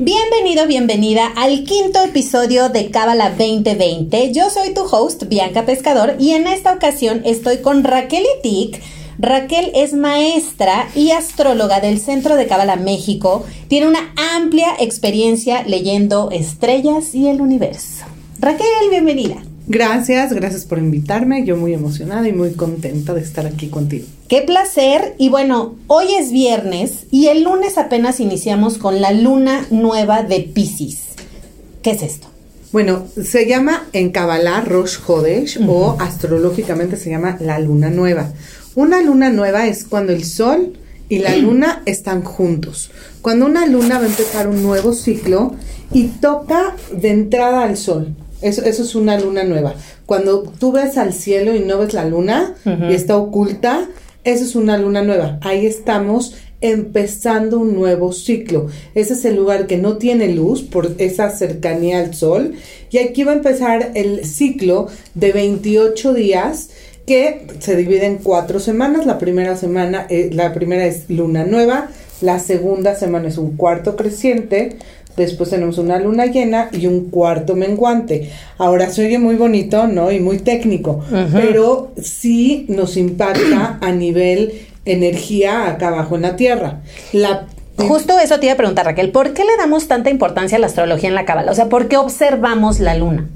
Bienvenido, bienvenida al quinto episodio de Cábala 2020. Yo soy tu host, Bianca Pescador, y en esta ocasión estoy con Raquel Itik. Raquel es maestra y astróloga del Centro de Cábala México. Tiene una amplia experiencia leyendo estrellas y el universo. Raquel, bienvenida. Gracias, gracias por invitarme. Yo muy emocionada y muy contenta de estar aquí contigo. Qué placer. Y bueno, hoy es viernes y el lunes apenas iniciamos con la luna nueva de Pisces. ¿Qué es esto? Bueno, se llama en Kabbalah Rosh Hodesh o astrológicamente se llama la luna nueva. Una luna nueva es cuando el sol y la luna están juntos. Cuando una luna va a empezar un nuevo ciclo y toca de entrada al sol. Eso, eso es una luna nueva. Cuando tú ves al cielo y no ves la luna y está oculta, eso es una luna nueva. Ahí estamos empezando un nuevo ciclo. Ese es el lugar que no tiene luz por esa cercanía al sol. Y aquí va a empezar el ciclo de 28 días que se divide en cuatro semanas. La primera semana, eh, la primera es luna nueva. La segunda semana es un cuarto creciente. Después tenemos una luna llena y un cuarto menguante. Ahora se oye muy bonito, ¿no? Y muy técnico, pero sí nos impacta a nivel energía acá abajo en la Tierra. La Justo eso te iba a preguntar, Raquel, ¿por qué le damos tanta importancia a la astrología en la cábala? O sea, ¿por qué observamos la luna?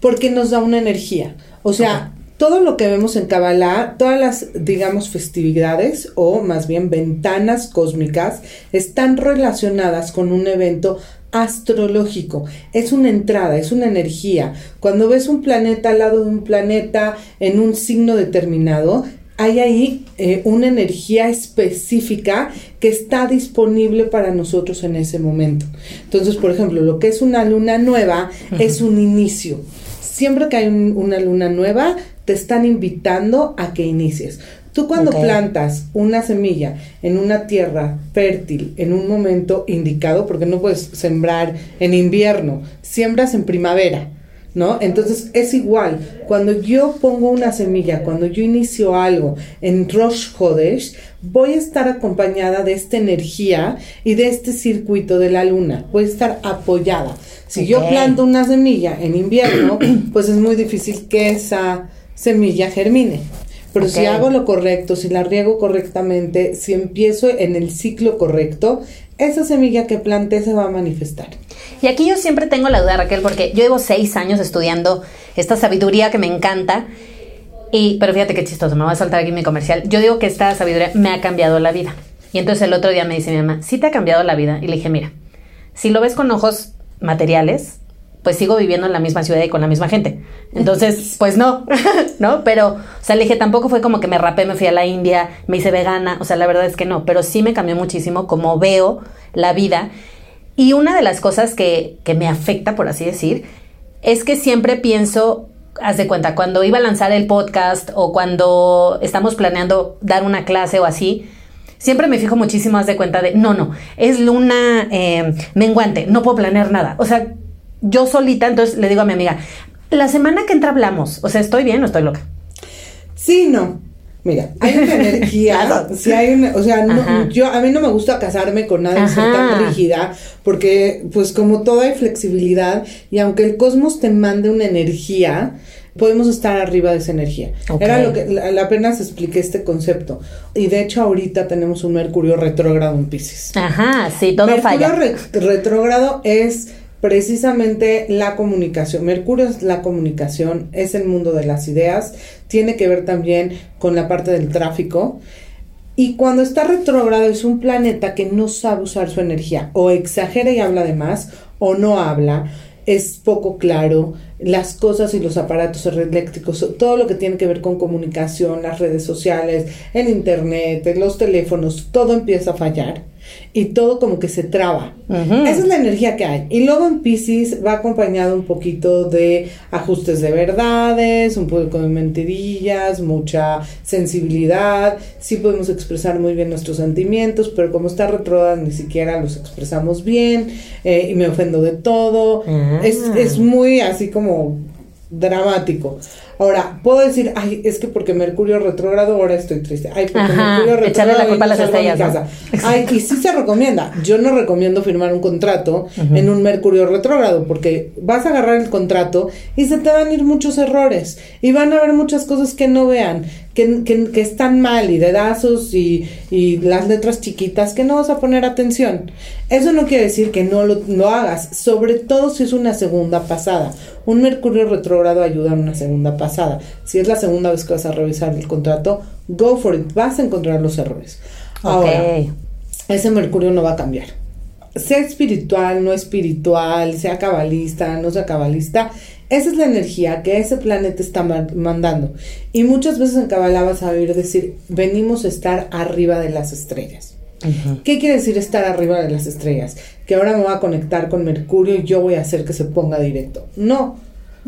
Porque nos da una energía. O sea, todo lo que vemos en Kabbalah, todas las, digamos, festividades o más bien ventanas cósmicas están relacionadas con un evento astrológico. Es una entrada, es una energía. Cuando ves un planeta al lado de un planeta en un signo determinado, hay ahí eh, una energía específica que está disponible para nosotros en ese momento. Entonces, por ejemplo, lo que es una luna nueva es un inicio. Siempre que hay una luna nueva, te están invitando a que inicies. Tú cuando plantas una semilla en una tierra fértil en un momento indicado, porque no puedes sembrar en invierno, siembras en primavera, ¿no? Entonces es igual, cuando yo pongo una semilla, cuando yo inicio algo en Rosh Hodesh, voy a estar acompañada de esta energía y de este circuito de la luna, voy a estar apoyada. Si yo planto una semilla en invierno, pues es muy difícil que esa semilla germine. Pero si hago lo correcto, si la riego correctamente, si empiezo en el ciclo correcto, esa semilla que planté se va a manifestar. Y aquí yo siempre tengo la duda, Raquel, porque yo llevo seis años estudiando esta sabiduría que me encanta. Y, pero fíjate qué chistoso, me voy a saltar aquí mi comercial. Yo digo que esta sabiduría me ha cambiado la vida. Y entonces el otro día me dice mi mamá, ¿sí te ha cambiado la vida? Y le dije, mira, si lo ves con ojos materiales, pues sigo viviendo en la misma ciudad y con la misma gente. Entonces, pues no, ¿no? Pero, o sea, le dije, tampoco fue como que me rapé, me fui a la India, me hice vegana, o sea, la verdad es que no, pero sí me cambió muchísimo como veo la vida. Y una de las cosas que, que me afecta, por así decir, es que siempre pienso, haz de cuenta, cuando iba a lanzar el podcast o cuando estamos planeando dar una clase o así, siempre me fijo muchísimo, haz de cuenta de, no, no, es luna eh, menguante, no puedo planear nada. O sea, yo solita, entonces le digo a mi amiga, la semana que entra hablamos, o sea, ¿estoy bien o estoy loca? Sí, no. Mira, hay una energía, sí hay una, o sea, no, yo a mí no me gusta casarme con nada tan rígida, porque pues como todo hay flexibilidad y aunque el cosmos te mande una energía, podemos estar arriba de esa energía. Era lo que la, apenas expliqué este concepto. Y de hecho ahorita tenemos un Mercurio retrógrado en Pisces. Ajá, sí, todo falla. Mercurio retrógrado es precisamente la comunicación. Mercurio es la comunicación, es el mundo de las ideas, tiene que ver también con la parte del tráfico. Y cuando está retrógrado es un planeta que no sabe usar su energía, o exagera y habla de más, o no habla, es poco claro, las cosas y los aparatos eléctricos, todo lo que tiene que ver con comunicación, las redes sociales, el internet, los teléfonos, todo empieza a fallar. Y todo como que se traba. Esa es la energía que hay. Y luego en Pisces va acompañado un poquito de ajustes de verdades, un poco de mentirillas, mucha sensibilidad. Sí podemos expresar muy bien nuestros sentimientos, pero como está retrógrada ni siquiera los expresamos bien eh, y me ofendo de todo. Es, es muy así como dramático. Ahora, puedo decir, ay, es que porque Mercurio retrógrado ahora estoy triste. Ay, porque Mercurio retrógrado la culpa a las estrellas. Ay, y sí se recomienda. Yo no recomiendo firmar un contrato en un Mercurio retrógrado porque vas a agarrar el contrato y se te van a ir muchos errores y van a haber muchas cosas que no vean, que, que, que están mal y dedazos y, y las letras chiquitas que no vas a poner atención. Eso no quiere decir que no lo, lo hagas, sobre todo si es una segunda pasada. Un Mercurio retrógrado ayuda en una segunda pasada si es la segunda vez que vas a revisar el contrato, go for it, vas a encontrar los errores. Ahora, ese Mercurio no va a cambiar. Sea espiritual, no espiritual, sea cabalista, no sea cabalista, esa es la energía que ese planeta está mandando. Y muchas veces en Kabbalah vas a oír decir, venimos a estar arriba de las estrellas. ¿Qué quiere decir estar arriba de las estrellas? Que ahora me voy a conectar con Mercurio y yo voy a hacer que se ponga directo. No,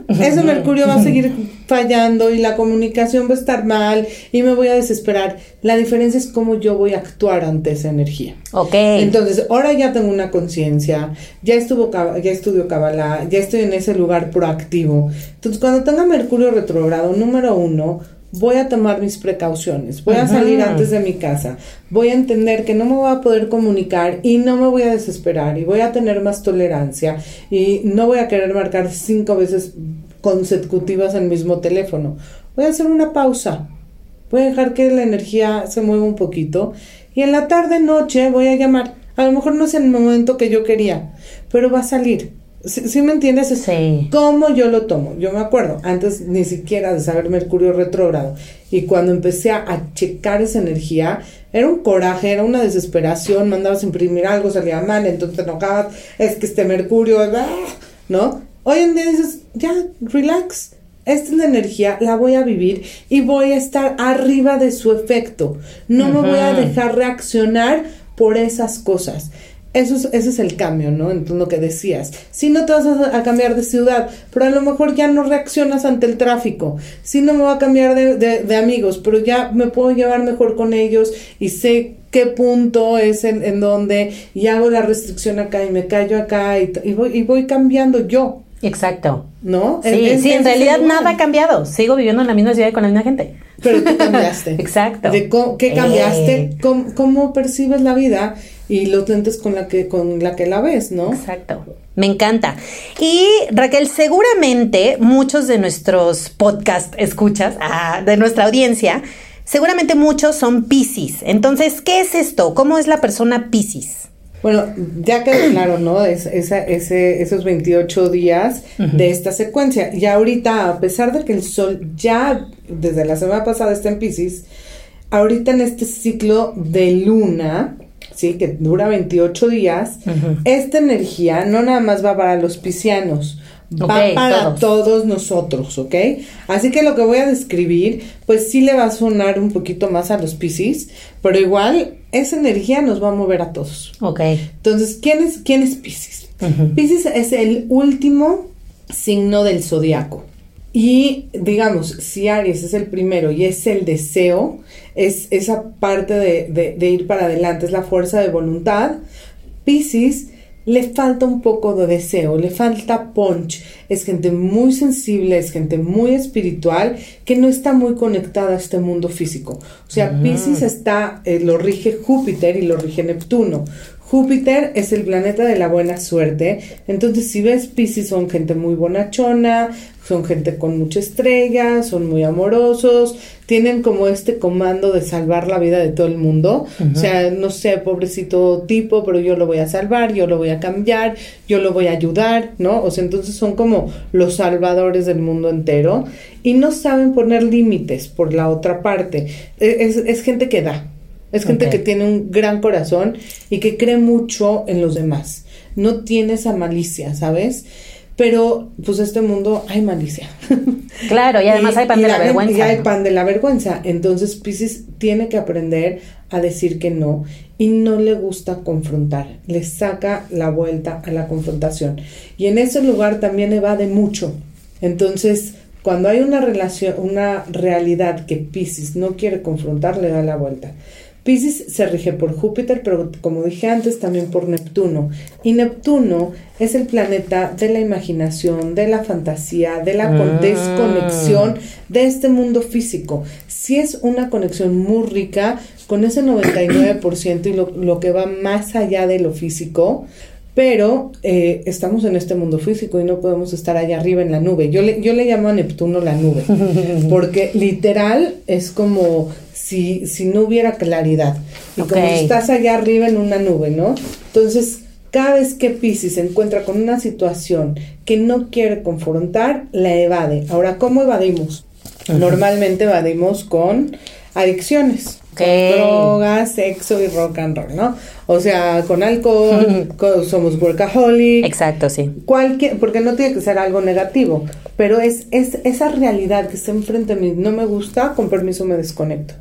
ese Mercurio va a seguir fallando y la comunicación va a estar mal y me voy a desesperar. La diferencia es cómo yo voy a actuar ante esa energía. Ok. Entonces, ahora ya tengo una conciencia, ya estuvo ya estudio Kabbalah, ya estoy en ese lugar proactivo. Entonces, cuando tenga Mercurio retrogrado, número uno, voy a tomar mis precauciones, voy a salir antes de mi casa, voy a entender que no me voy a poder comunicar y no me voy a desesperar y voy a tener más tolerancia y no voy a querer marcar cinco veces consecutivas el mismo teléfono. Voy a hacer una pausa, voy a dejar que la energía se mueva un poquito y en la tarde noche voy a llamar. A lo mejor no es el momento que yo quería, pero va a salir ¿Sí, me entiendes? Sí. ¿Cómo yo lo tomo? Yo me acuerdo, antes ni siquiera de saber Mercurio retrógrado. Y cuando empecé a, checar esa energía, era un coraje, era una desesperación. Mandabas a imprimir algo, salía mal, entonces te enojabas. Es que este Mercurio, ¿no? Hoy en día dices, ya, relax. Esta es la energía, la voy a vivir y voy a estar arriba de su efecto. No me voy a dejar reaccionar por esas cosas. Eso es, ese es el cambio, ¿no? Entonces lo que decías. Si no te vas a, cambiar de ciudad, pero a lo mejor ya no reaccionas ante el tráfico. Si no me voy a cambiar de, de, amigos, pero ya me puedo llevar mejor con ellos y sé qué punto es en, en donde y hago la restricción acá y me callo acá y, y, voy, y voy cambiando yo. Exacto. ¿No? Sí, sí, en realidad nada ha cambiado. Sigo viviendo en la misma ciudad y con la misma gente. Pero tú cambiaste. Exacto. De ¿Qué cambiaste? Eh. ¿Cómo, ¿Cómo percibes la vida? Y los lentes con la que con la que la ves, ¿no? Exacto. Me encanta. Y Raquel, seguramente muchos de nuestros podcast escuchas, ah, de nuestra audiencia, seguramente muchos son Pisces. Entonces, ¿qué es esto? ¿Cómo es la persona Pisces? Bueno, ya quedó claro, ¿no? Es, esa, ese, esos 28 días de esta secuencia. Y ahorita, a pesar de que el sol ya desde la semana pasada está en Pisces, ahorita en este ciclo de luna, ¿sí? que dura 28 días, esta energía no nada más va para los piscianos, va para todos. nosotros, ¿ok? Así que lo que voy a describir, pues sí le va a sonar un poquito más a los piscis, pero igual esa energía nos va a mover a todos. Ok. Entonces, ¿quién es, quién es Piscis? Piscis es el último signo del zodiaco. Y digamos, si Aries es el primero y es el deseo, es esa parte de, de, ir para adelante, es la fuerza de voluntad. Pisces le falta un poco de deseo, le falta punch. Es gente muy sensible, es gente muy espiritual que no está muy conectada a este mundo físico. O sea, Pisces está, eh, lo rige Júpiter y lo rige Neptuno. Júpiter es el planeta de la buena suerte. Entonces, si ves Pisces, son gente muy bonachona, son gente con mucha estrella, son muy amorosos, tienen como este comando de salvar la vida de todo el mundo. O sea, no sé, pobrecito tipo, pero yo lo voy a salvar, yo lo voy a cambiar, yo lo voy a ayudar, ¿no? O sea, entonces son como los salvadores del mundo entero y no saben poner límites por la otra parte. E, es, es gente que da, es gente que tiene un gran corazón y que cree mucho en los demás. No tiene esa malicia, ¿sabes? Pero, pues este mundo hay malicia. Claro, y además hay pan de la, vergüenza. Y hay pan de la vergüenza. Entonces, Pisces tiene que aprender a decir que no y no le gusta confrontar. Le saca la vuelta a la confrontación. Y en ese lugar también evade mucho. Entonces, cuando hay una relación, una realidad que Pisces no quiere confrontar, le da la vuelta. Pisces se rige por Júpiter, pero como dije antes, también por Neptuno. Y Neptuno es el planeta de la imaginación, de la fantasía, de la Mm. desconexión de este mundo físico. Sí es una conexión muy rica con ese 99% y lo, lo que va más allá de lo físico, pero eh, estamos en este mundo físico y no podemos estar allá arriba en la nube. Yo le, yo le llamo a Neptuno la nube, porque literal es como si, si no hubiera claridad. Y como estás allá arriba en una nube, ¿no? Entonces, cada vez que Pisces se encuentra con una situación que no quiere confrontar, la evade. Ahora, ¿cómo evadimos? Normalmente evadimos con adicciones. Ok. Con drogas, sexo y rock and roll, ¿no? O sea, con alcohol, con- somos workaholic, Exacto, sí. cualquier, porque no tiene que ser algo negativo, pero es, es esa realidad que está enfrente de mí, no me gusta, con permiso me desconecto.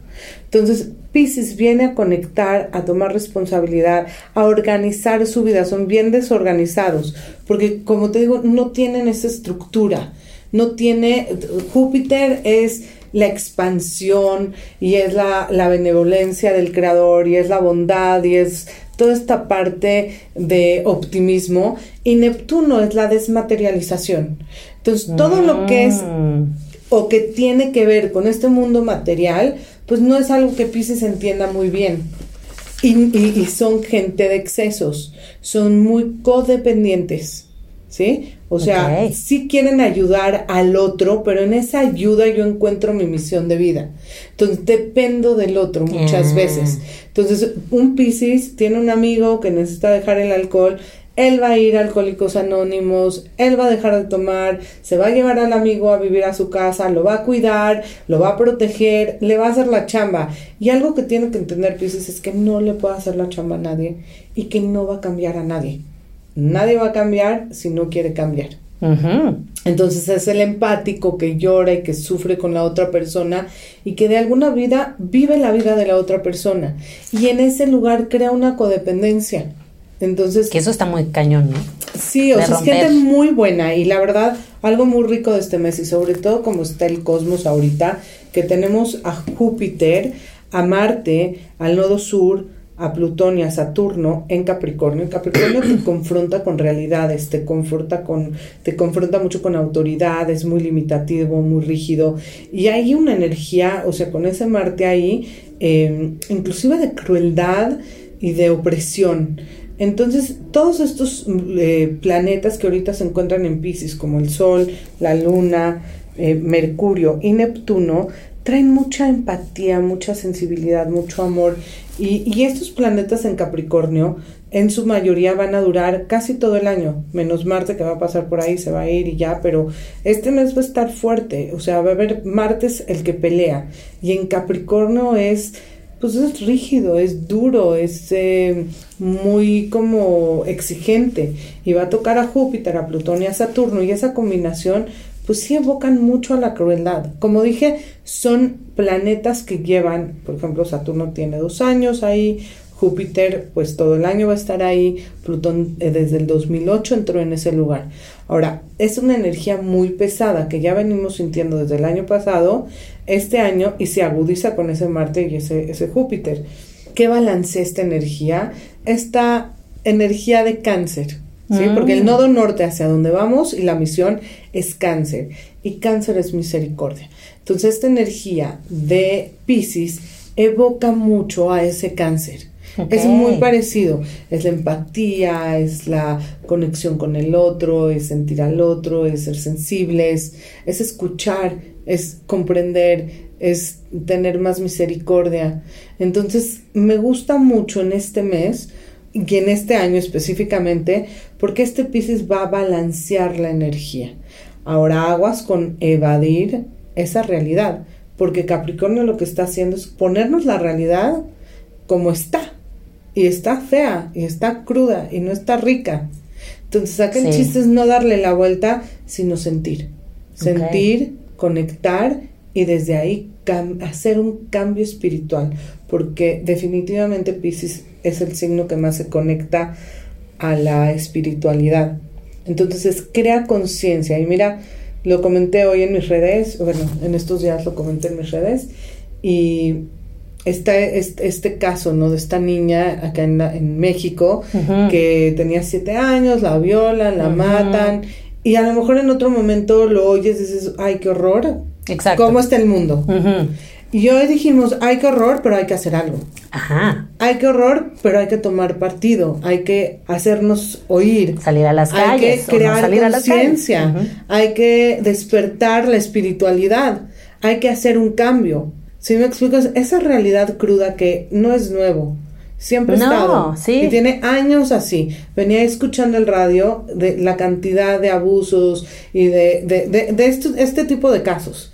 Entonces, Pisces viene a conectar, a tomar responsabilidad, a organizar su vida, son bien desorganizados, porque como te digo, no tienen esa estructura, no tiene, Júpiter es la expansión y es la, la benevolencia del creador y es la bondad y es toda esta parte de optimismo y Neptuno es la desmaterialización. Entonces, todo lo que es o que tiene que ver con este mundo material, pues no es algo que Pisces entienda muy bien. Y- y son gente de excesos, son muy codependientes, ¿sí? O sea, Ok. sí quieren ayudar al otro, pero en esa ayuda yo encuentro mi misión de vida. Entonces dependo del otro muchas Ah. veces. Entonces, un Piscis tiene un amigo que necesita dejar el alcohol, él va a ir a Alcohólicos Anónimos, él va a dejar de tomar, se va a llevar al amigo a vivir a su casa, lo va a cuidar, lo va a proteger, le va a hacer la chamba. Y algo que tiene que entender Piscis es que no le puede hacer la chamba a nadie y que no va a cambiar a nadie. Nadie va a cambiar si no quiere cambiar. Entonces es el empático que llora y que sufre con la otra persona y que de alguna vida vive la vida de la otra persona y en ese lugar crea una codependencia. Entonces, Que eso está muy cañón, ¿no? sí, o de sea, es gente muy buena y la verdad, algo muy rico de este mes y sobre todo como está el cosmos ahorita, que tenemos a Júpiter, a Marte, al nodo sur, a Plutón y a Saturno en Capricornio. Capricornio te confronta con realidades, te confronta con, te confronta mucho con autoridad, es muy limitativo, muy rígido. Y hay una energía, o sea, con ese Marte ahí, eh, inclusive de crueldad y de opresión. Entonces, todos estos eh, planetas que ahorita se encuentran en Pisces, como el Sol, la Luna, eh, Mercurio y Neptuno, traen mucha empatía, mucha sensibilidad, mucho amor. Y, y estos planetas en Capricornio, en su mayoría, van a durar casi todo el año, menos Marte que va a pasar por ahí, se va a ir y ya, pero este mes va a estar fuerte, o sea, va a haber Marte el que pelea, y en Capricornio es pues es rígido, es duro, es eh, muy como exigente. Y va a tocar a Júpiter, a Plutón y a Saturno y esa combinación pues sí evocan mucho a la crueldad. Como dije, son planetas que llevan, por ejemplo, Saturno tiene dos años ahí, Júpiter pues todo el año va a estar ahí, Plutón eh, desde el 2008 entró en ese lugar. Ahora, es una energía muy pesada que ya venimos sintiendo desde el año pasado, este año, y se agudiza con ese Marte y ese, Júpiter. ¿Qué balancea esta energía? Esta energía de cáncer, ¿sí? Mm. Porque el nodo norte hacia donde vamos y la misión es cáncer, y cáncer es misericordia. Entonces, esta energía de Pisces evoca mucho a ese cáncer. Es muy parecido, es la empatía, es la conexión con el otro, es sentir al otro, es ser sensibles, es escuchar, es comprender, es tener más misericordia. Entonces, me gusta mucho en este mes y en este año específicamente, porque este Pisces va a balancear la energía. Ahora aguas con evadir esa realidad, porque Capricornio lo que está haciendo es ponernos la realidad como está. Y está fea, y está cruda, y no está rica. Entonces acá el Sí. chiste es no darle la vuelta, sino sentir. Sentir, conectar y desde ahí hacer un cambio espiritual. Porque definitivamente Pisces es el signo que más se conecta a la espiritualidad. Entonces es crea conciencia. Y mira, lo comenté hoy en mis redes, bueno, en estos días lo comenté en mis redes. Y está este, este caso, ¿no? De esta niña acá en, la- en México Ujú. que tenía siete años, la violan, la matan. Y a lo mejor en otro momento lo oyes y dices, ay, qué horror. Exacto. ¿Cómo está el mundo? Y hoy dijimos, ay, qué horror, pero hay que hacer algo. Ajá. Hay que horror, pero hay que tomar partido. Hay que hacernos oír. Salir a las Hay calles. que o no crear conciencia. Hay que despertar la espiritualidad. Hay que hacer un cambio. Si me explico, Es esa realidad cruda que no es nuevo. Siempre ha No, estado. sí. Y tiene años así. Venía escuchando el radio de la cantidad de abusos y de, de, de- de esto- este tipo de casos.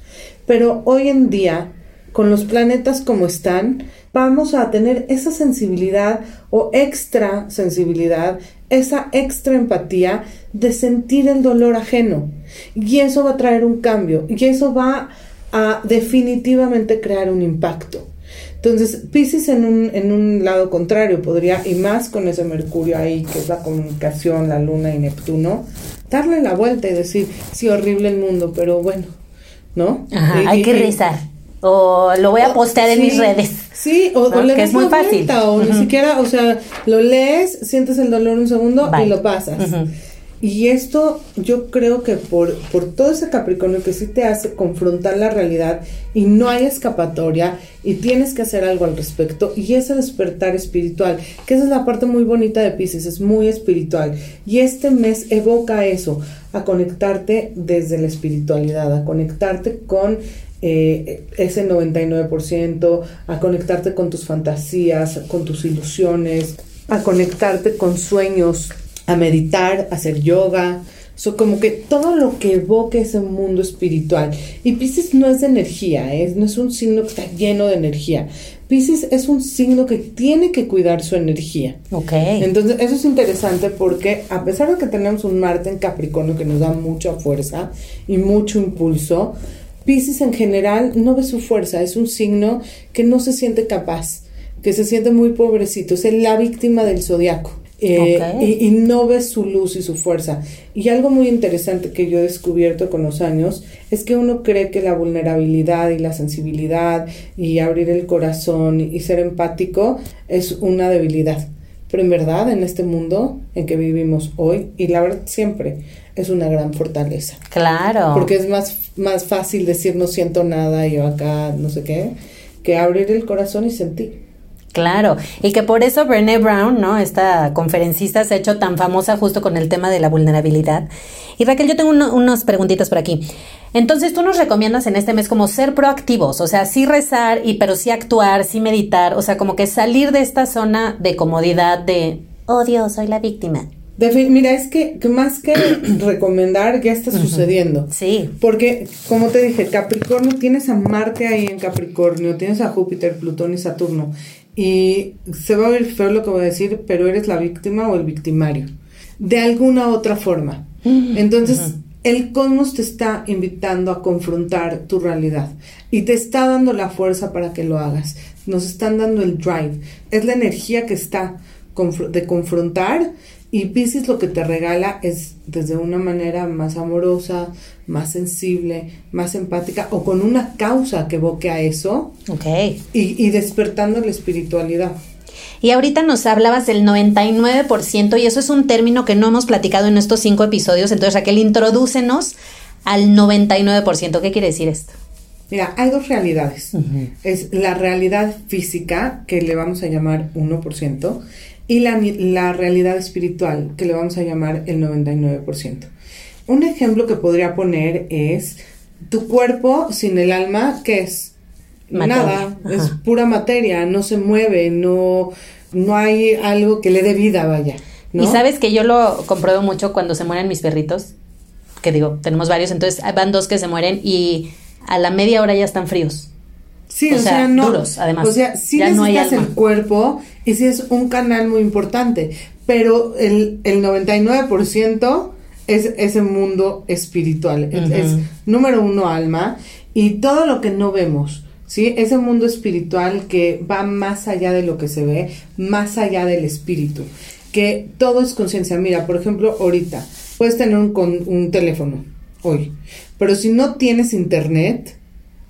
Pero hoy en día, con los planetas como están, vamos a tener esa sensibilidad o extra sensibilidad, esa extra empatía de sentir el dolor ajeno. Y eso va a traer un cambio. Y eso va a definitivamente crear un impacto. Entonces, Pisces en un, en un lado contrario podría, y más con ese Mercurio ahí, que es la comunicación, la Luna y Neptuno, darle la vuelta y decir, sí, horrible el mundo, pero bueno, ¿no? Ajá, Y- hay y- que rezar. O lo voy a o- postear en sí, mis redes. Sí, o, ¿no? o le Que das es muy fácil. o ni Ujú. siquiera, o sea, lo lees, sientes el dolor un segundo Bye. y lo pasas. Ujú. Y esto yo creo que por, por todo ese Capricornio que sí te hace confrontar la realidad y no hay escapatoria y tienes que hacer algo al respecto y ese despertar espiritual, que esa es la parte muy bonita de Pisces, es muy espiritual. Y este mes evoca eso, a conectarte desde la espiritualidad, a conectarte con eh, ese 99%, a conectarte con tus fantasías, con tus ilusiones, a conectarte con sueños, a meditar, a hacer yoga. So, como que todo lo que evoque ese mundo espiritual. Y Pisces no es de energía, ¿eh? no es un signo que está lleno de energía. Pisces es un signo que tiene que cuidar su energía. Ok. Entonces, eso es interesante porque a pesar de que tenemos un Marte en Capricornio que nos da mucha fuerza y mucho impulso, Pisces en general no ve su fuerza, es un signo que no se siente capaz, que se siente muy pobrecito, es la víctima del zodiaco. Eh, y, y no ve su luz y su fuerza. Y algo muy interesante que yo he descubierto con los años es que uno cree que la vulnerabilidad y la sensibilidad y abrir el corazón y ser empático es una debilidad. Pero en verdad, en este mundo en que vivimos hoy, y la verdad siempre, es una gran fortaleza. Claro. Porque es más, más fácil decir no siento nada, yo acá, no sé qué, que abrir el corazón y sentir. Claro, y que por eso Brené Brown, ¿no? Esta conferencista se ha hecho tan famosa justo con el tema de la vulnerabilidad. Y Raquel, yo tengo uno- unas preguntitas por aquí. Entonces, tú nos recomiendas en este mes como ser proactivos, o sea, sí rezar, y pero sí actuar, sí meditar, o sea, como que salir de esta zona de comodidad de, oh Dios, soy la víctima. Defi- Mira, es que, que más que recomendar, ya está sucediendo. Sí, Porque, como te dije, Capricornio, tienes a Marte ahí en Capricornio, tienes a Júpiter, Plutón y Saturno. Y se va a oír feo lo que voy a decir, pero eres la víctima o el victimario. De alguna otra forma. Entonces, el cosmos te está invitando a confrontar tu realidad y te está dando la fuerza para que lo hagas. Nos están dando el drive. Es la energía que está de confrontar y Pisces lo que te regala es desde una manera más amorosa, más sensible, más empática o con una causa que evoque a eso ok. y, y despertando la espiritualidad. Y ahorita nos hablabas del 99% y eso es un término que no hemos platicado en estos cinco episodios. Entonces, Raquel, introdúcenos al 99%. ¿Qué quiere decir esto? Mira, hay dos realidades. Es la realidad física, que le vamos a llamar 1%, y la, la realidad espiritual, que le vamos a llamar el 99%. Un ejemplo que podría poner es tu cuerpo sin el alma, ¿qué es? Materia. Nada, Ajá. es pura materia, no se mueve, no, no hay algo que le dé vida, vaya. ¿no? Y sabes que yo lo compruebo mucho cuando se mueren mis perritos, que digo, tenemos varios, entonces van dos que se mueren y a la media hora ya están fríos. Sí, o, sea, no. duros, además. O sea, sí Ya no necesitas el alma. cuerpo y sí es un canal muy importante, pero el, el 99% es ese mundo espiritual. Es- número uno alma y todo lo que no vemos. ¿Sí? Ese mundo espiritual que va más allá de lo que se ve, más allá del espíritu, que todo es conciencia. Mira, por ejemplo, ahorita puedes tener un, con- un teléfono hoy, pero si no tienes internet,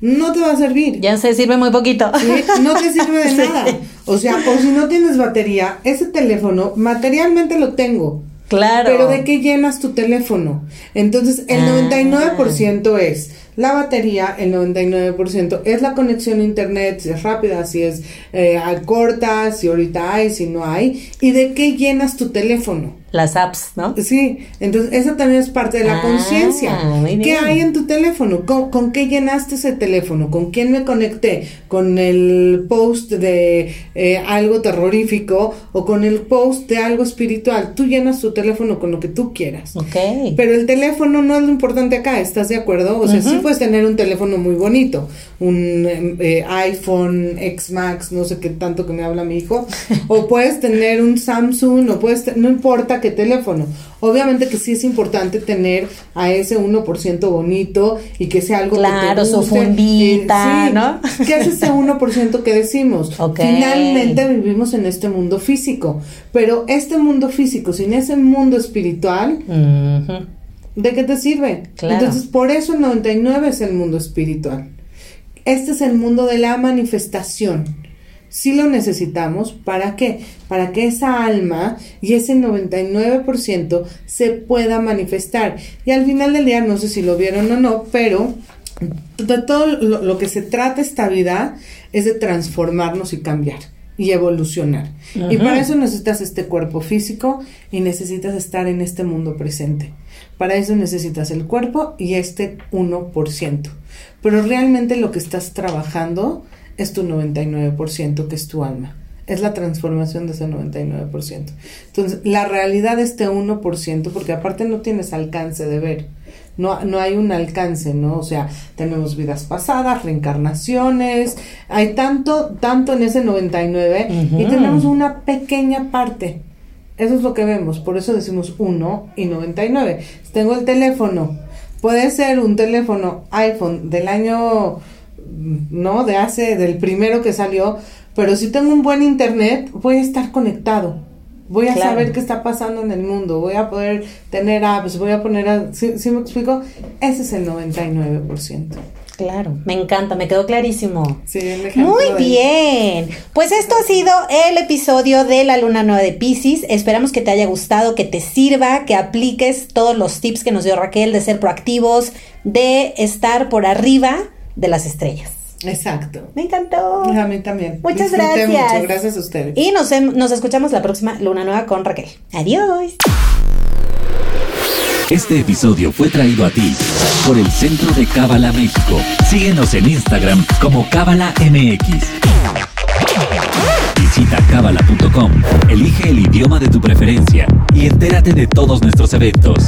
no te va a servir. Ya se sirve muy poquito. ¿sí? No te sirve de Sí. nada. O sea, o si no tienes batería, ese teléfono materialmente lo tengo. Claro. Pero ¿de qué llenas tu teléfono? Entonces, el Ah. 99% es la batería, el 99% es la conexión a internet, si es rápida, si es eh, corta, si ahorita hay, si no hay. ¿Y de qué llenas tu teléfono? Las apps, ¿no? Sí, entonces eso también es parte de la Ah, conciencia. ¿Qué hay en tu teléfono? ¿Con, con qué llenaste ese teléfono? ¿Con quién me conecté? ¿Con el post de eh, algo terrorífico o con el post de algo espiritual? Tú llenas tu teléfono con lo que tú quieras. Ok. Pero el teléfono no es lo importante acá, ¿estás de acuerdo? O sea, sí puedes tener un teléfono muy bonito, un eh, iPhone X Max, no sé qué tanto que me habla mi hijo, o puedes tener un Samsung, o puedes, no importa qué teléfono. Obviamente que sí es importante tener a ese 1% bonito y que sea algo Claro, que te su guste. fundita, Eh, sí. ¿no? ¿Qué es ese 1% que decimos? Finalmente vivimos en este mundo físico, pero este mundo físico, sin ese mundo espiritual. ¿De qué te sirve? Claro. Entonces, por eso el 99 es el mundo espiritual. Este es el mundo de la manifestación. Sí lo necesitamos, ¿para qué? Para que esa alma y ese 99% se pueda manifestar. Y al final del día, no sé si lo vieron o no, pero de todo lo, lo que se trata esta vida es de transformarnos y cambiar y evolucionar. Y para eso necesitas este cuerpo físico y necesitas estar en este mundo presente. Para eso necesitas el cuerpo y este 1%. Pero realmente lo que estás trabajando es tu 99%, que es tu alma. Es la transformación de ese 99%. Entonces, la realidad de este 1%, porque aparte no tienes alcance de ver. No, no hay un alcance, ¿no? O sea, tenemos vidas pasadas, reencarnaciones, hay tanto, tanto en ese 99 y Ujú. tenemos una pequeña parte. Eso es lo que vemos, por eso decimos 1 y 99. Si tengo el teléfono, puede ser un teléfono iPhone del año, ¿no? De hace, del primero que salió, pero si tengo un buen internet, voy a estar conectado. Voy a Claro. saber qué está pasando en el mundo, voy a poder tener apps, voy a poner, a, ¿sí, sí me explico? Ese es el 99%. Claro, me encanta, me quedó clarísimo. Sí, Muy bien. Pues esto ha sido el episodio de la luna nueva de Pisces. Esperamos que te haya gustado, que te sirva, que apliques todos los tips que nos dio Raquel de ser proactivos, de estar por arriba de las estrellas. Exacto. Me encantó. A mí también. Muchas Disfruté gracias. mucho, gracias a ustedes. Y nos, em- nos escuchamos la próxima luna nueva con Raquel. Adiós. Este episodio fue traído a ti por el Centro de Cábala México. Síguenos en Instagram como Cábala MX. Visita cábala.com, elige el idioma de tu preferencia y entérate de todos nuestros eventos.